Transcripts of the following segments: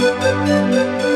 Música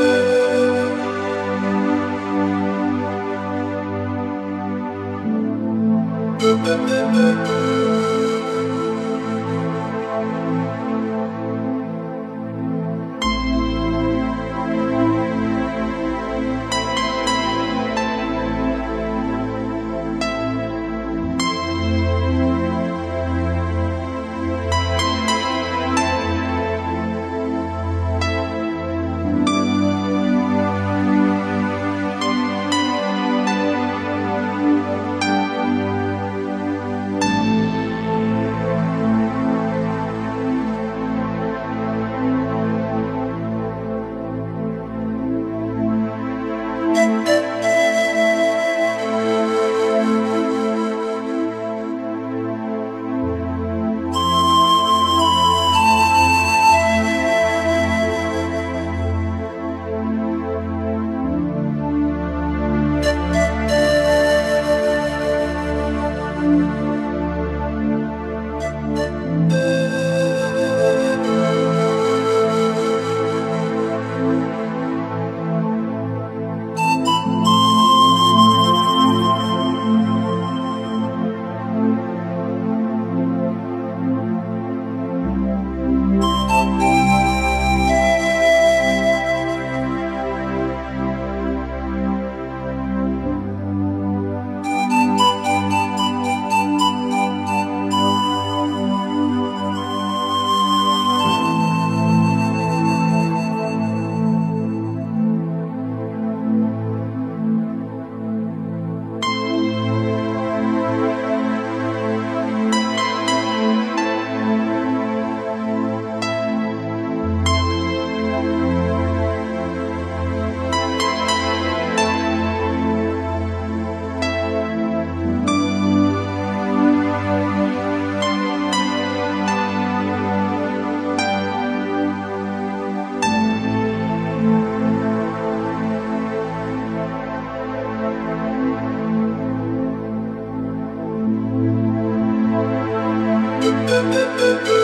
Música